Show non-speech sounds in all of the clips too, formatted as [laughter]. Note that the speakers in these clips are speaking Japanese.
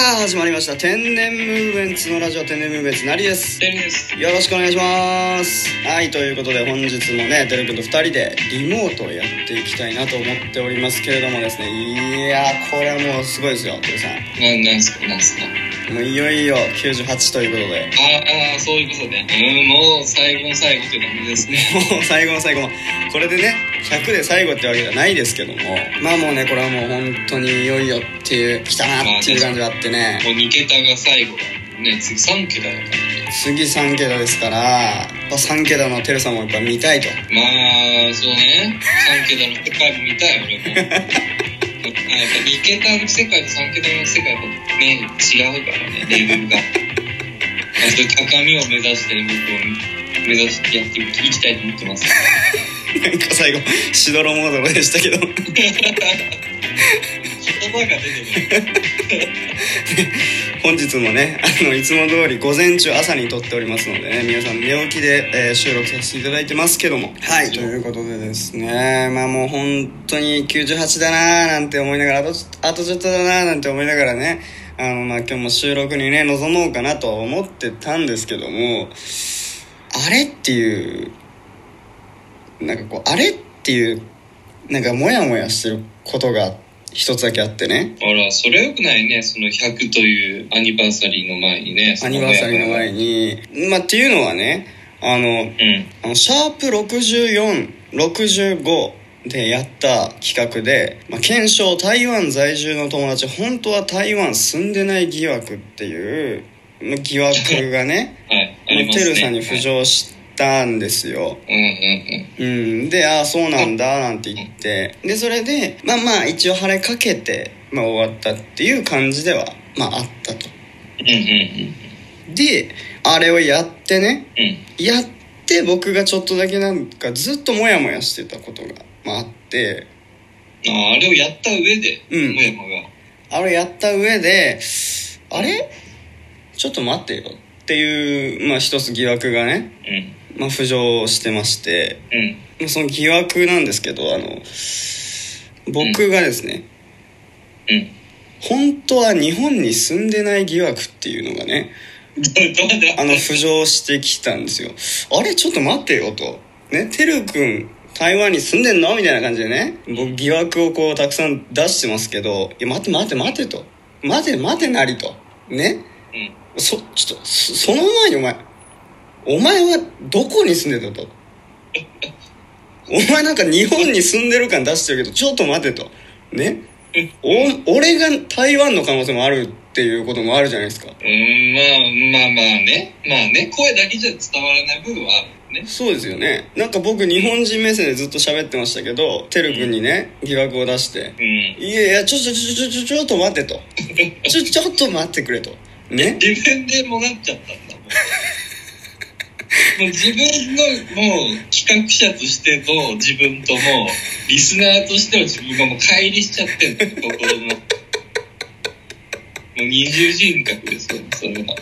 Wow. 始まりました。天然ムーブメンツのラジオ天然ムーブメンツなりです。です。よろしくお願いします。はいということで本日もねてるくんと2人でリモートをやっていきたいなと思っておりますけれどもですね。いやーこれはもうすごいですよてるさん。なんなんすかなんすか。もういよいよ98ということで。ああそういうことね。うんもう最後の最後って感じですね。もう最後の最後のこれでね100で最後ってわけじゃないですけども。まあもうねこれはもう本当にいよいよっていう来たなっていう感じがあってねもう2桁が最後だね。次3桁だから。ね次3桁ですからやっぱ3桁のテルさんもやっぱ見たいと。まあそうね。3桁の世界も見たい俺も。[laughs] やっぱ2桁の世界と3桁の世界がね違うからねレベルが。まあそういう高みを目指してね僕を目指してやっていきたいと思ってます。[laughs] なんか最後しどろもどろでしたけど [laughs] 言葉が出てる本日もねあのいつも通り午前中朝に撮っておりますのでね皆さん寝起きで、えー収録させていただいてますけども。はい。ということでですねまあもう本当に98だなーなんて思いながらあとちょあとちょっとだなーなんて思いながらねあのまあ今日も収録にね臨もうかなとは思ってたんですけどもあれっていうなんかこうあれっていうなんかモヤモヤしてることが一つだけあってねあら、それはよくないね。その100というアニバーサリーの前にね。アニバーサリーの前に。にまあっていうのはねあのうん。あのシャープ6465でやった企画で、まあ、検証台湾在住の友達本当は台湾住んでない疑惑っていうまあ疑惑がね [laughs] はい。ね。テルさんに浮上したんですよ、はい。うんうんうん。うん、で「ああそうなんだ」なんて言ってでそれでまあまあ一応晴れかけて、まあ、終わったっていう感じではまああったとうんうんであれをやってねうん。うん。やって僕がちょっとだけなんかずっとモヤモヤしてたことが、まあ、あってああ、あれをやった上で、うんもやもが。あれやった上であれ？ちょっと待ってよっていう、まあ、一つ疑惑がね、うん。まあ、浮上してましてうん。まあその疑惑なんですけどあの僕がですね、うん。本当は日本に住んでない疑惑っていうのがねあの浮上してきたんですよ。あれちょっと待ってよと。ねてるくん台湾に住んでんの？みたいな感じでね僕疑惑をこうたくさん出してますけどいや待て待て待てと。待て待てなりと。ね。うん。そちょっとそその前にお前お前はどこに住んでたと？お前なんか日本に住んでる感出してるけどちょっと待てと。ね？お俺が台湾の可能性もあるっていうこともあるじゃないですか。うん、まあまあまあね。まあね、声だけじゃ伝わらない部分はあるね。そうですよね。なんか僕日本人目線でずっと喋ってましたけどてるくんにね疑惑を出してうん。「いやいやちょちょちょちょちょちょっと待って」と「ちょちょっと待ってくれ」と。ね？自分でもなっちゃったんだもん。自分のもう企画者としての自分ともリスナーとしての自分がもう乖離しちゃってんの心のもう二重人格ですよそれは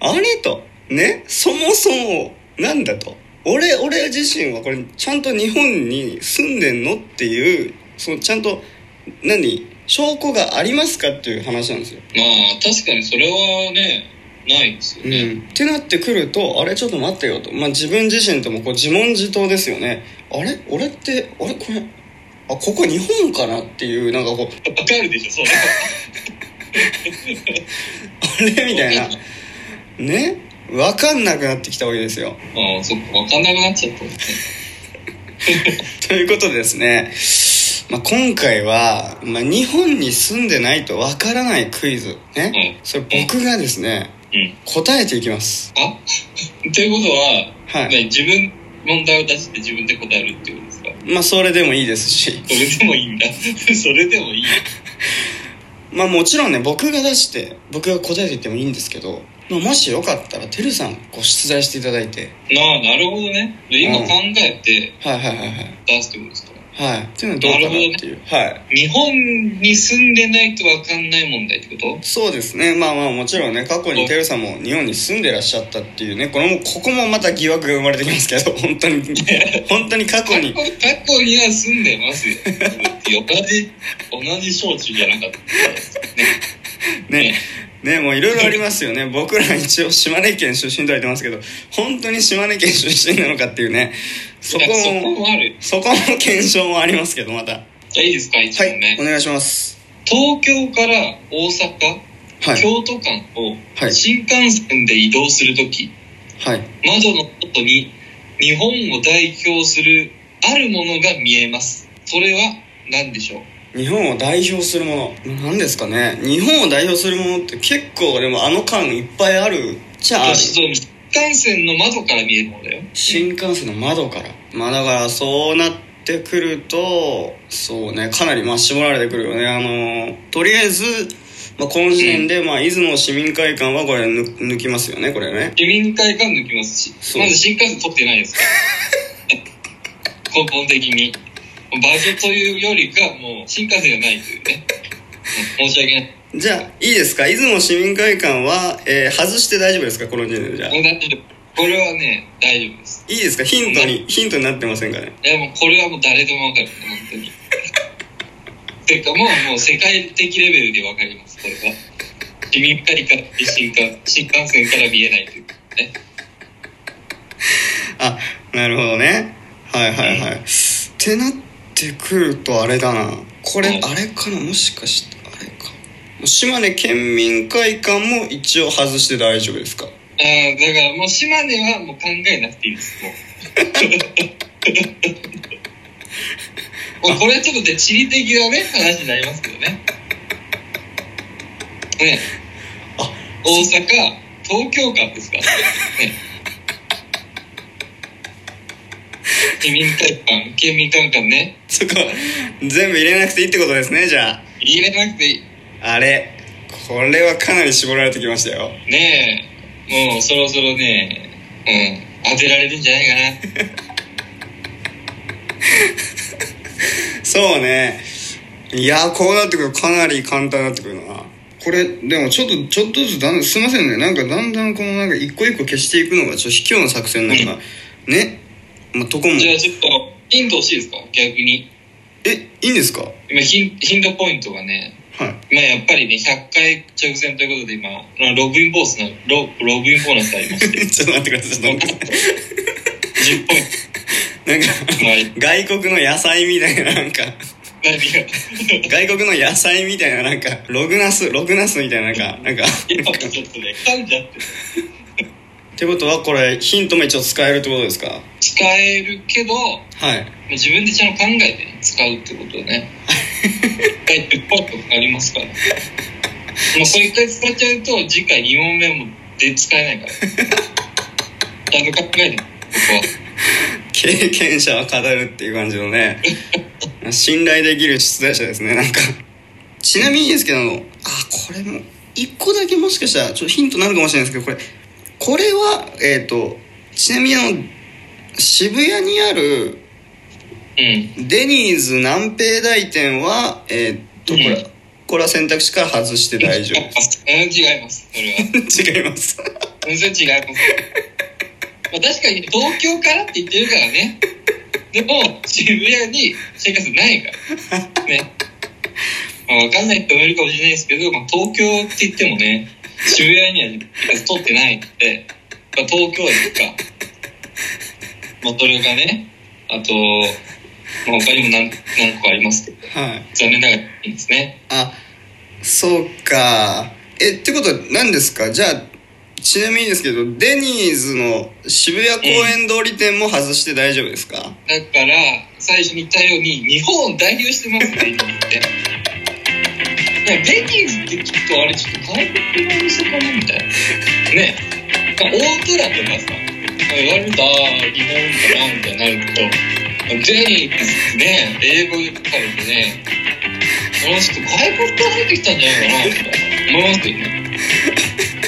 あれとねそもそもなんだと俺俺自身はこれちゃんと日本に住んでんのっていうそのちゃんと何？証拠がありますかっていう話なんですよ。まあ確かにそれはねないですよね、うん、ってなってくるとあれ？ちょっと待ってよと、まあ、自分自身ともこう自問自答ですよね。あれ？俺ってあれ？これ？あここ日本かなっていうなんかこう。わかるでしょそれはあれ？みたいな。ね？分かんなくなってきたわけですよ。ああそっか分かんなくなっちゃった。[laughs] ということでですね、まあ、今回は、まあ、日本に住んでないと分からないクイズ。ね、それ僕がですねうん。答えていきます。あ？[laughs] ということは、はい。ね自分問題を出して自分で答えるってことですか？まあそれでもいいですし。それでもいいんだ。[laughs] それでもいい [laughs] まあもちろんね僕が出して僕が答えていってもいいんですけど、まあ、もしよかったらてるさんご出題していただいて。なあなるほどね。で今うん。考えてはいはいはいはい。出すってことですか？はい。っていうのはどうかなっていう、はい。日本に住んでないと分かんない問題ってこと？そうですね。まあまあもちろんね過去にテルさんも日本に住んでらっしゃったっていうねこれもここもまた疑惑が生まれてきますけど [laughs] 本当に。[laughs] 本当に過去に。過去には住んでますよ。[laughs] 同じ同じ小中じゃなかった。ね。ね。ねもういろいろありますよね。[laughs] 僕ら一応島根県出身とは言ってますけど本当に島根県出身なのかっていうね。そこももある。そこも検証もありますけどまた。じゃあいいですか一はい問目、お願いします。東京から大阪、はい。京都間をはい。新幹線で移動するとき、はい。窓の外に日本を代表するあるものが見えます。それは何でしょう？日本を代表するもの。何ですかね。日本を代表するものって結構でもあの間いっぱいある。じゃあ新幹線の窓から見えるものだよ。新幹線の窓から。まあだからそうなってくるとそうねかなりまあ絞られてくるよね。あのとりあえず、まあ、この時点で、まあ、出雲市民会館はこれ抜抜きますよねこれね。市民会館抜きますし。まず新幹線取ってないですか？ら [laughs] 根本的に場所というよりかもう新幹線がないというね。うん申し訳ない。じゃあいいですか？出雲市民会館は、えー外して大丈夫ですか？この時点でじゃあ。これはね大丈夫です。いいですか？ヒントにヒントになってませんかね？いやもうこれはもう誰でもわかる。本当に。[laughs] ていうかもうもう世界的レベルでわかります。これは。市民会館って新幹新幹線から見えないというね。あなるほどね。はいはいはい、ってなってくるとあれだな。これうん。あれかな？もしかしてあれか。島根県民会館も一応外して大丈夫ですか？ああだからもう島根はもう考えなくていいです。もう。[laughs] もうこれはちょっとね地理的なね話になりますけどね。ね。あ大阪東京間ですからね市民会館県民会館ねそこ全部入れなくていいってことですねじゃあ。入れなくていい。あれこれはかなり絞られてきましたよ。ねえ。もうそろそろねうん当てられるんじゃないかな。[laughs] そうね。いやこうなってくるとかなり簡単になってくるな。これでもちょっとちょっとずつだんだんすいませんね。なんかだんだんこのなんか一個一個消していくのがちょっと卑怯な作戦なんか。ねまあとこも。じゃあちょっとヒント欲しいですか？逆に。えいいんですか？はい今ヒンヒントポイントがねまあやっぱりね100回直前ということで今まあログインボースのロログインボーナスがありまして [laughs] ちょっと待ってくださいちょっと待って。くださ10ポインいなんかトまあ外国の野菜みたいななんか。外国の野菜みたいななんかログナスログナスみたいななんかなんか。ちょっとね噛んじゃってってことはこれヒントも一応使えるってことですか？使えるけどはい。自分でちゃんと考えてね使うってことをね。一回10ポイントかかりますから。もうこれ一回使っちゃうと次回2問目もで使えないから。ちゃんと考えて。ここは経験者は語るっていう感じのね。信頼できる出題者ですねなんか。ちなみにですけどあこれも一個だけもしかしたらちょっとヒントになるかもしれないですけどこれこれはえっ、とちなみにあの渋谷にあるうんデニーズ南平台店はえっ、とこれ、うんこれは選択肢から外して大丈夫です [laughs] うん違いますそれは [laughs] 違います全然違います。まあ、確かに東京からって言ってるからね。でも、渋谷に新幹線ないから。ね。[laughs] まあ、わかんない人もいるかもしれないですけど、まあ、東京って言ってもね、渋谷には新幹線通ってないんで、まあ、東京駅か。まあ、それがね、あと、まあ、他にも何何個かありますけど、はい残念ながらいいんですね。あそうかえってことは何ですか？じゃあちなみにですけどデニーズの渋谷公園通り店も外して大丈夫ですか、だから、最初に言ったように、日本を代表してます、デニーズって。いや、デニーズってきっとあれ、ちょっと外国のお店かなみたいな。ね。まあ、大空とかさ、言われると、ああ、日本かなみたいになるけど、デニーズってね、英語で書かれてね、この人外国から出てきたんじゃないかなみたいな思いますよね。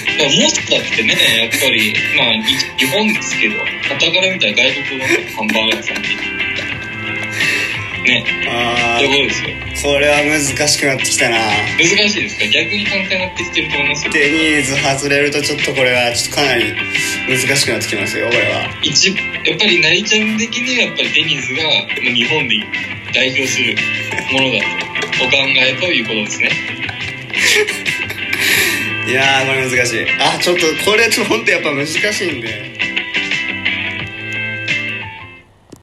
だからモスだってね、やっぱり、まあ、い日本ですけど、傍から見たら外国のハンバーガー屋さんで。ねあところですよーこれは難しくなってきたな。難しいですか？逆に簡単になってきてると思いますよ。デニーズ外れるとちょっとこれはちょっとかなり難しくなってきますよこれは。一やっぱり成ちゃん的にはやっぱりデニーズが日本で代表するものだとお考えということですね。[laughs] いやーこれ難しい。あちょっとこれちょっと本当やっぱ難しいんで